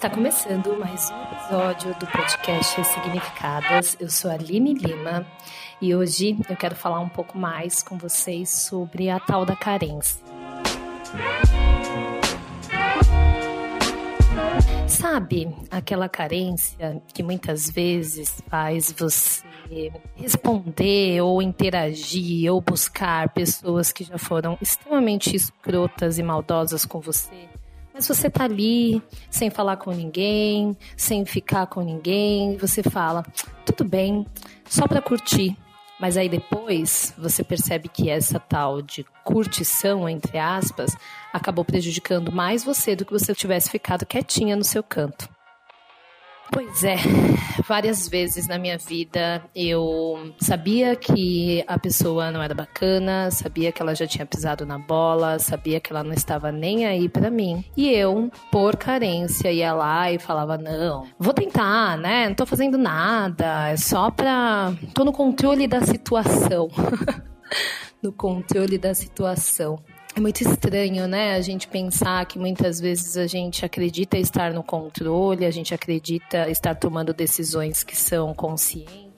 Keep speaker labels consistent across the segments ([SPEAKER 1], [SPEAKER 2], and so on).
[SPEAKER 1] Está começando mais um episódio do podcast Significadas. Eu sou a Aline Lima e hoje eu quero falar um pouco mais com vocês sobre a tal da carência. Sabe aquela carência que muitas vezes faz você responder ou interagir ou buscar pessoas que já foram extremamente escrotas e maldosas com você? Mas você tá ali, sem falar com ninguém, sem ficar com ninguém, você fala, tudo bem, só para curtir. Mas aí depois você percebe que essa tal de curtição, entre aspas, acabou prejudicando mais você do que você tivesse ficado quietinha no seu canto. Pois é, várias vezes na minha vida eu sabia que a pessoa não era bacana, sabia que ela já tinha pisado na bola, sabia que ela não estava nem aí para mim. E eu, por carência, ia lá e falava: "Não, vou tentar, né? Não tô fazendo nada, é só pra tô no controle da situação". no controle da situação. É muito estranho, né? A gente pensar que muitas vezes a gente acredita estar no controle, a gente acredita estar tomando decisões que são conscientes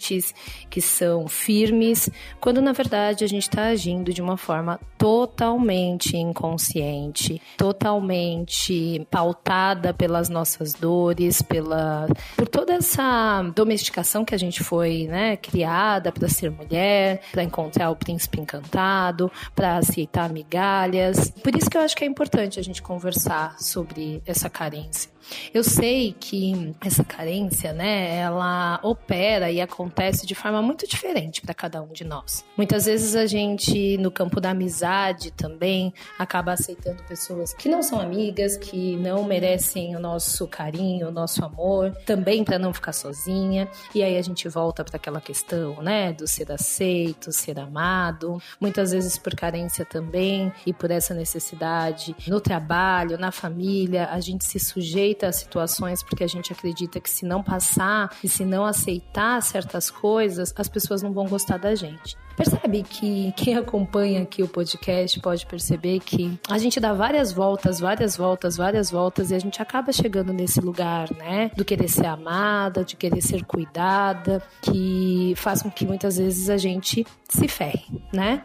[SPEAKER 1] que são firmes, quando na verdade a gente está agindo de uma forma totalmente inconsciente, totalmente pautada pelas nossas dores, pela por toda essa domesticação que a gente foi, né, criada para ser mulher, para encontrar o príncipe encantado, para aceitar migalhas. Por isso que eu acho que é importante a gente conversar sobre essa carência. Eu sei que essa carência, né, ela opera e acontece de forma muito diferente para cada um de nós. Muitas vezes a gente, no campo da amizade também, acaba aceitando pessoas que não são amigas, que não merecem o nosso carinho, o nosso amor, também para não ficar sozinha. E aí a gente volta para aquela questão, né, do ser aceito, ser amado. Muitas vezes por carência também e por essa necessidade no trabalho, na família, a gente se sujeita sujeita a situações porque a gente acredita que se não passar e se não aceitar certas coisas, as pessoas não vão gostar da gente. Percebe que quem acompanha aqui o podcast pode perceber que a gente dá várias voltas, várias voltas, várias voltas e a gente acaba chegando nesse lugar, né? Do querer ser amada, de querer ser cuidada, que faz com que muitas vezes a gente se ferre, né?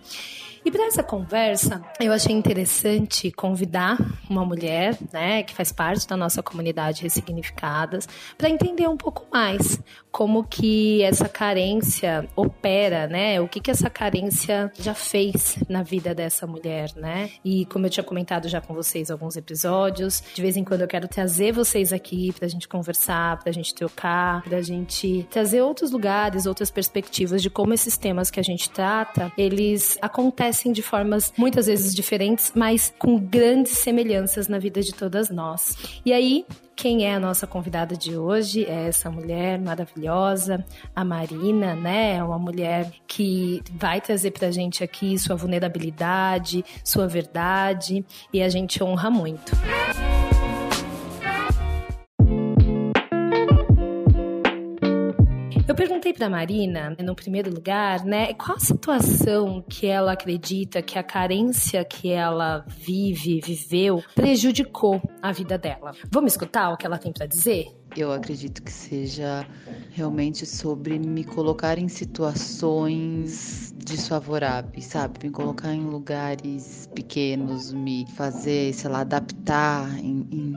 [SPEAKER 1] E para essa conversa, eu achei interessante convidar uma mulher, né, que faz parte da nossa comunidade Ressignificadas, para entender um pouco mais como que essa carência opera, né? O que que essa carência já fez na vida dessa mulher, né? E como eu tinha comentado já com vocês alguns episódios, de vez em quando eu quero trazer vocês aqui pra gente conversar, pra gente trocar, pra gente trazer outros lugares, outras perspectivas de como esses temas que a gente trata, eles acontecem de formas muitas vezes diferentes, mas com grandes semelhanças na vida de todas nós. E aí, quem é a nossa convidada de hoje é essa mulher maravilhosa, a Marina, né? É uma mulher que vai trazer pra gente aqui sua vulnerabilidade, sua verdade, e a gente honra muito. Eu perguntei para Marina, no primeiro lugar, né, qual a situação que ela acredita que a carência que ela vive, viveu, prejudicou a vida dela. Vamos escutar o que ela tem para dizer?
[SPEAKER 2] Eu acredito que seja realmente sobre me colocar em situações desfavoráveis, sabe? Me colocar em lugares pequenos, me fazer, sei lá, adaptar em, em,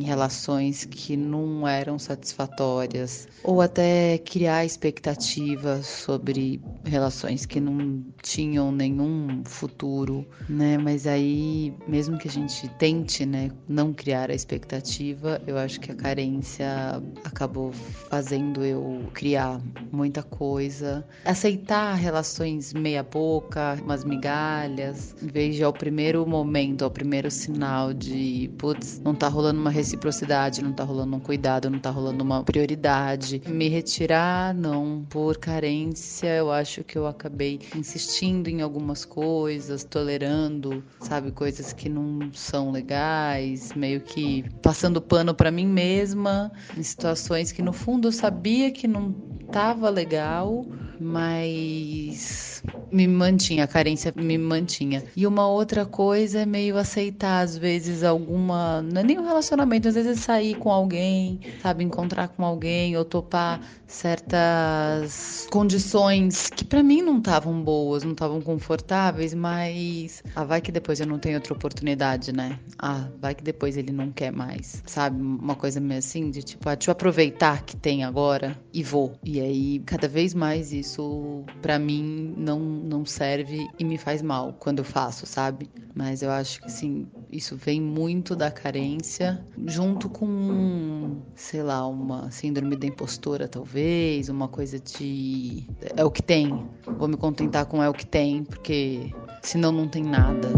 [SPEAKER 2] em relações que não eram satisfatórias, ou até criar expectativas sobre relações que não tinham nenhum futuro, né? Mas aí, mesmo que a gente tente, né, não criar a expectativa, eu acho que a carência acabou fazendo eu criar muita coisa, aceitar relações meia boca, umas migalhas, em vez de ao primeiro momento, ao primeiro sinal de, putz, não tá rolando uma reciprocidade, não tá rolando um cuidado, não tá rolando uma prioridade, me retirar, não, por carência, eu acho que eu acabei insistindo em algumas coisas, tolerando, sabe, coisas que não são legais, meio que passando pano para mim mesma em situações que no fundo eu sabia que não estava legal, mas me mantinha, a carência me mantinha. E uma outra coisa é meio aceitar, às vezes, alguma. Não é nem um relacionamento, às vezes sair com alguém, sabe, encontrar com alguém ou topar certas condições que para mim não estavam boas, não estavam confortáveis, mas ah, vai que depois eu não tenho outra oportunidade, né? Ah, vai que depois ele não quer mais, sabe? Uma coisa meio assim de tipo, ah, deixa eu aproveitar que tem agora e vou. E aí, cada vez mais isso para mim não não serve e me faz mal quando eu faço, sabe? Mas eu acho que assim, isso vem muito da carência junto com, sei lá, uma síndrome da impostora, talvez, uma coisa de é o que tem. Vou me contentar com é o que tem, porque senão não tem nada.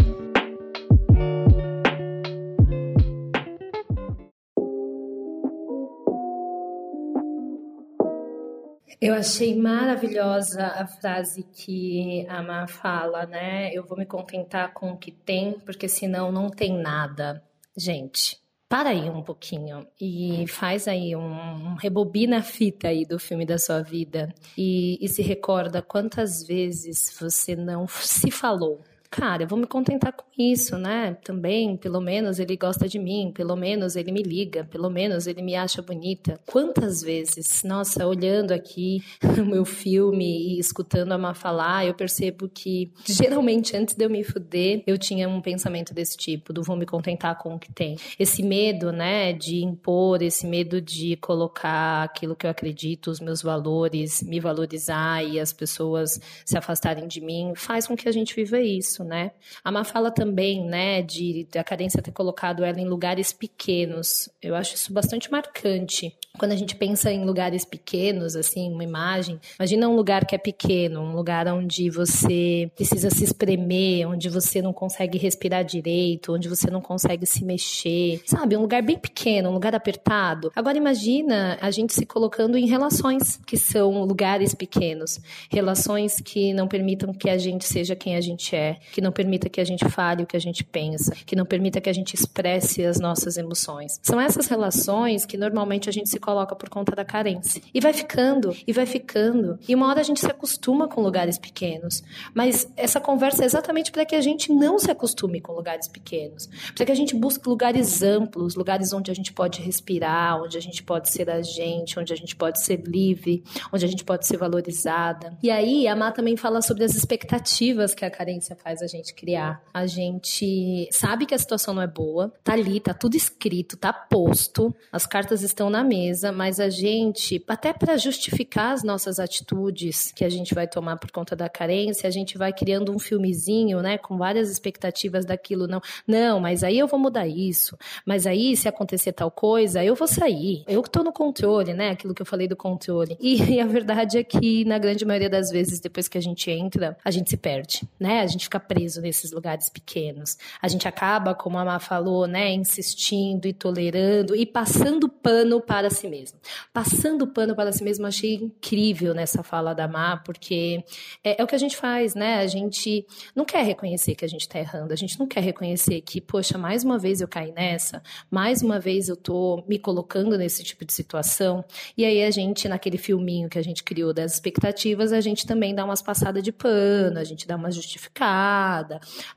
[SPEAKER 1] Eu achei maravilhosa a frase que a Má fala, né? Eu vou me contentar com o que tem, porque senão não tem nada. Gente, para aí um pouquinho e faz aí um, um rebobina a fita aí do filme da sua vida e, e se recorda quantas vezes você não se falou cara, eu vou me contentar com isso, né? Também, pelo menos ele gosta de mim, pelo menos ele me liga, pelo menos ele me acha bonita. Quantas vezes, nossa, olhando aqui o meu filme e escutando a Má falar, eu percebo que geralmente antes de eu me fuder, eu tinha um pensamento desse tipo, do vou me contentar com o que tem. Esse medo, né, de impor, esse medo de colocar aquilo que eu acredito, os meus valores, me valorizar e as pessoas se afastarem de mim, faz com que a gente viva isso isso, né? A Má fala também, né, de a Cadência ter colocado ela em lugares pequenos. Eu acho isso bastante marcante. Quando a gente pensa em lugares pequenos, assim, uma imagem, imagina um lugar que é pequeno, um lugar onde você precisa se espremer, onde você não consegue respirar direito, onde você não consegue se mexer, sabe? Um lugar bem pequeno, um lugar apertado. Agora imagina a gente se colocando em relações que são lugares pequenos, relações que não permitam que a gente seja quem a gente é, que não permita que a gente fale o que a gente pensa, que não permita que a gente expresse as nossas emoções. São essas relações que normalmente a gente se coloca por conta da carência. E vai ficando, e vai ficando. E uma hora a gente se acostuma com lugares pequenos. Mas essa conversa é exatamente para que a gente não se acostume com lugares pequenos. Para que a gente busque lugares amplos, lugares onde a gente pode respirar, onde a gente pode ser a gente, onde a gente pode ser livre, onde a gente pode ser valorizada. E aí a Má também fala sobre as expectativas que a carência faz a gente criar. A gente sabe que a situação não é boa, tá ali, tá tudo escrito, tá posto, as cartas estão na mesa, mas a gente, até para justificar as nossas atitudes que a gente vai tomar por conta da carência, a gente vai criando um filmezinho, né, com várias expectativas daquilo, não, não, mas aí eu vou mudar isso, mas aí se acontecer tal coisa, eu vou sair, eu que tô no controle, né, aquilo que eu falei do controle. E, e a verdade é que na grande maioria das vezes depois que a gente entra, a gente se perde, né? A gente fica preso nesses lugares pequenos. A gente acaba, como a Má falou, né, insistindo e tolerando e passando pano para si mesmo. Passando pano para si mesmo, achei incrível nessa fala da Má, porque é, é o que a gente faz, né? A gente não quer reconhecer que a gente está errando, a gente não quer reconhecer que, poxa, mais uma vez eu caí nessa, mais uma vez eu tô me colocando nesse tipo de situação. E aí a gente, naquele filminho que a gente criou das expectativas, a gente também dá umas passadas de pano, a gente dá uma justificada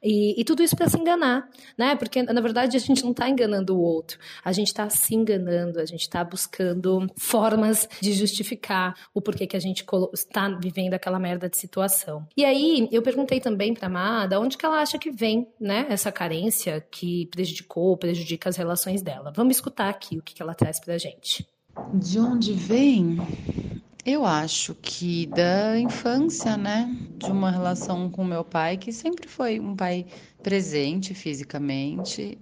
[SPEAKER 1] e, e tudo isso para se enganar, né? Porque, na verdade, a gente não está enganando o outro, a gente está se enganando, a gente está buscando formas de justificar o porquê que a gente está vivendo aquela merda de situação. E aí, eu perguntei também para Amada onde que ela acha que vem, né, essa carência que prejudicou, prejudica as relações dela. Vamos escutar aqui o que, que ela traz pra gente.
[SPEAKER 2] De onde vem? Eu acho que da infância, né? De uma relação com meu pai, que sempre foi um pai presente fisicamente,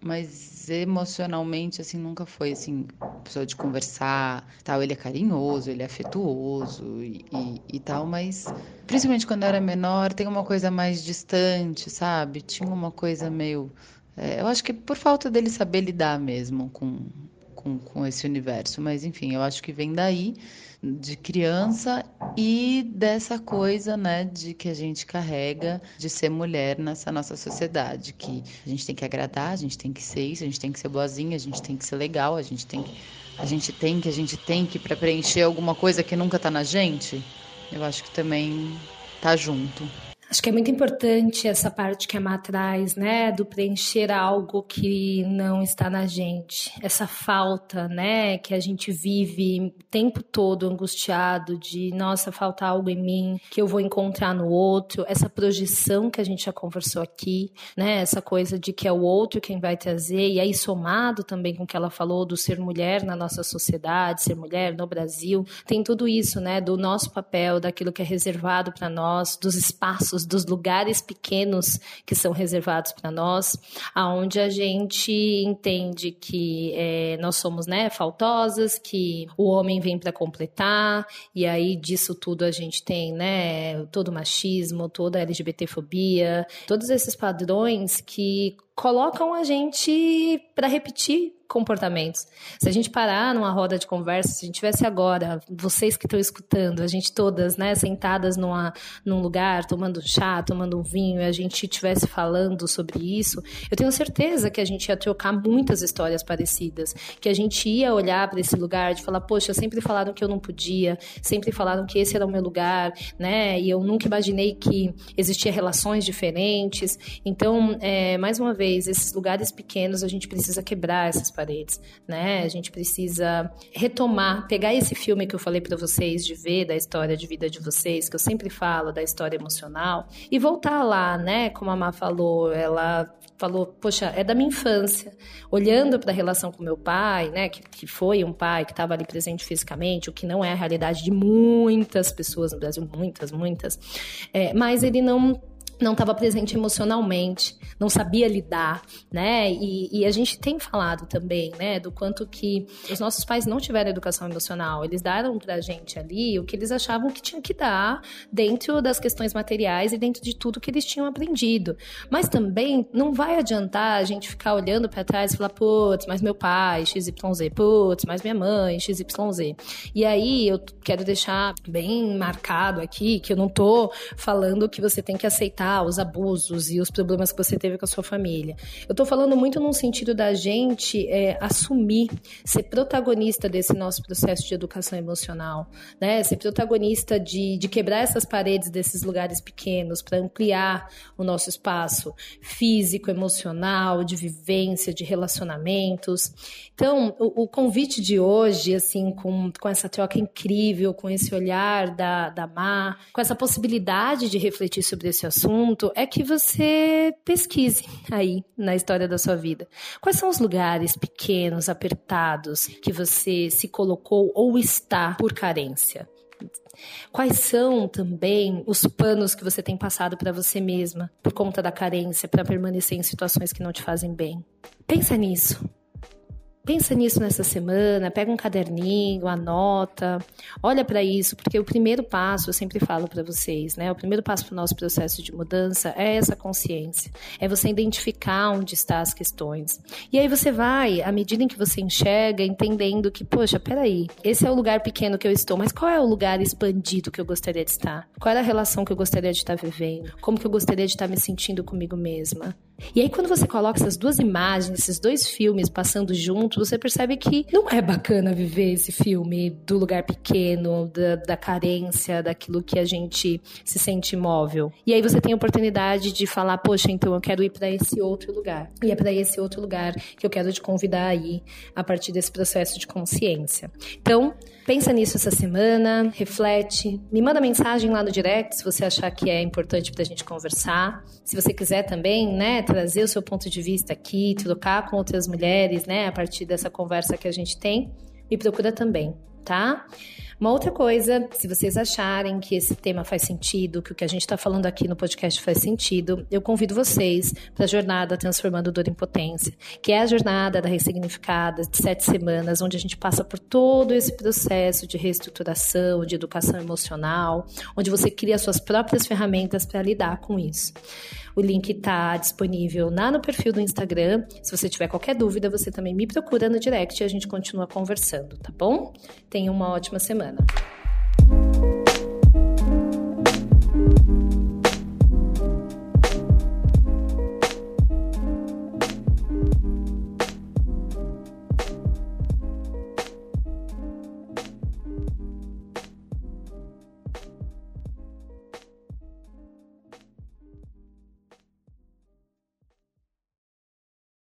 [SPEAKER 2] mas emocionalmente, assim, nunca foi, assim, pessoa de conversar, tal. Ele é carinhoso, ele é afetuoso e, e, e tal, mas principalmente quando eu era menor, tem uma coisa mais distante, sabe? Tinha uma coisa meio. É, eu acho que por falta dele saber lidar mesmo com, com, com esse universo, mas enfim, eu acho que vem daí de criança e dessa coisa, né, de que a gente carrega de ser mulher nessa nossa sociedade, que a gente tem que agradar, a gente tem que ser isso, a gente tem que ser boazinha, a gente tem que ser legal, a gente tem que a gente tem que a gente tem que para preencher alguma coisa que nunca tá na gente. Eu acho que também tá junto.
[SPEAKER 1] Acho que é muito importante essa parte que a Má traz, né, do preencher algo que não está na gente. Essa falta, né, que a gente vive o tempo todo angustiado de, nossa, falta algo em mim que eu vou encontrar no outro. Essa projeção que a gente já conversou aqui, né, essa coisa de que é o outro quem vai trazer. E aí somado também com o que ela falou do ser mulher na nossa sociedade, ser mulher no Brasil, tem tudo isso, né, do nosso papel, daquilo que é reservado para nós, dos espaços dos lugares pequenos que são reservados para nós, aonde a gente entende que é, nós somos né, faltosas, que o homem vem para completar, e aí disso tudo a gente tem né, todo o machismo, toda a LGBTfobia, todos esses padrões que colocam a gente para repetir comportamentos. Se a gente parar numa roda de conversa, se a gente tivesse agora, vocês que estão escutando, a gente todas, né, sentadas numa, num lugar, tomando chá, tomando um vinho, e a gente estivesse falando sobre isso, eu tenho certeza que a gente ia trocar muitas histórias parecidas, que a gente ia olhar para esse lugar de falar, poxa, sempre falaram que eu não podia, sempre falaram que esse era o meu lugar, né, e eu nunca imaginei que existia relações diferentes. Então, é, mais uma vez, esses lugares pequenos a gente precisa quebrar essas paredes, né? A gente precisa retomar, pegar esse filme que eu falei para vocês de ver da história de vida de vocês, que eu sempre falo da história emocional, e voltar lá, né? Como a Má falou, ela falou, poxa, é da minha infância. Olhando para a relação com meu pai, né, que, que foi um pai que estava ali presente fisicamente, o que não é a realidade de muitas pessoas no Brasil, muitas, muitas, é, mas ele não não estava presente emocionalmente, não sabia lidar, né? E, e, a gente tem falado também, né, do quanto que os nossos pais não tiveram educação emocional. Eles deram pra gente ali o que eles achavam que tinha que dar dentro das questões materiais e dentro de tudo que eles tinham aprendido. Mas também não vai adiantar a gente ficar olhando para trás e falar, putz, mas meu pai, XYZ, putz, mas minha mãe, XYZ. E aí eu quero deixar bem marcado aqui que eu não tô falando que você tem que aceitar os abusos e os problemas que você teve com a sua família. Eu estou falando muito num sentido da gente é, assumir, ser protagonista desse nosso processo de educação emocional, né? Ser protagonista de, de quebrar essas paredes desses lugares pequenos para ampliar o nosso espaço físico, emocional, de vivência, de relacionamentos. Então, o, o convite de hoje, assim, com, com essa troca incrível, com esse olhar da, da Mar, com essa possibilidade de refletir sobre esse assunto, é que você pesquise aí na história da sua vida. Quais são os lugares pequenos, apertados, que você se colocou ou está por carência? Quais são também os panos que você tem passado para você mesma por conta da carência, para permanecer em situações que não te fazem bem? Pensa nisso. Pensa nisso nessa semana, pega um caderninho, anota, olha para isso, porque o primeiro passo, eu sempre falo para vocês, né? O primeiro passo para o nosso processo de mudança é essa consciência, é você identificar onde estão as questões. E aí você vai, à medida em que você enxerga, entendendo que, poxa, peraí, esse é o lugar pequeno que eu estou, mas qual é o lugar expandido que eu gostaria de estar? Qual é a relação que eu gostaria de estar vivendo? Como que eu gostaria de estar me sentindo comigo mesma? E aí, quando você coloca essas duas imagens, esses dois filmes passando juntos, você percebe que não é bacana viver esse filme do lugar pequeno, da, da carência, daquilo que a gente se sente imóvel. E aí você tem a oportunidade de falar, poxa, então eu quero ir para esse outro lugar. E é para esse outro lugar que eu quero te convidar aí a partir desse processo de consciência. Então, pensa nisso essa semana, reflete, me manda mensagem lá no direct se você achar que é importante para a gente conversar. Se você quiser também, né, trazer o seu ponto de vista aqui, trocar com outras mulheres, né, a partir dessa conversa que a gente tem, me procura também, tá? Uma outra coisa, se vocês acharem que esse tema faz sentido, que o que a gente está falando aqui no podcast faz sentido, eu convido vocês para a jornada Transformando Dor em Potência, que é a jornada da ressignificada de sete semanas, onde a gente passa por todo esse processo de reestruturação, de educação emocional, onde você cria suas próprias ferramentas para lidar com isso. O link está disponível lá no perfil do Instagram. Se você tiver qualquer dúvida, você também me procura no direct e a gente continua conversando, tá bom? Tenha uma ótima semana.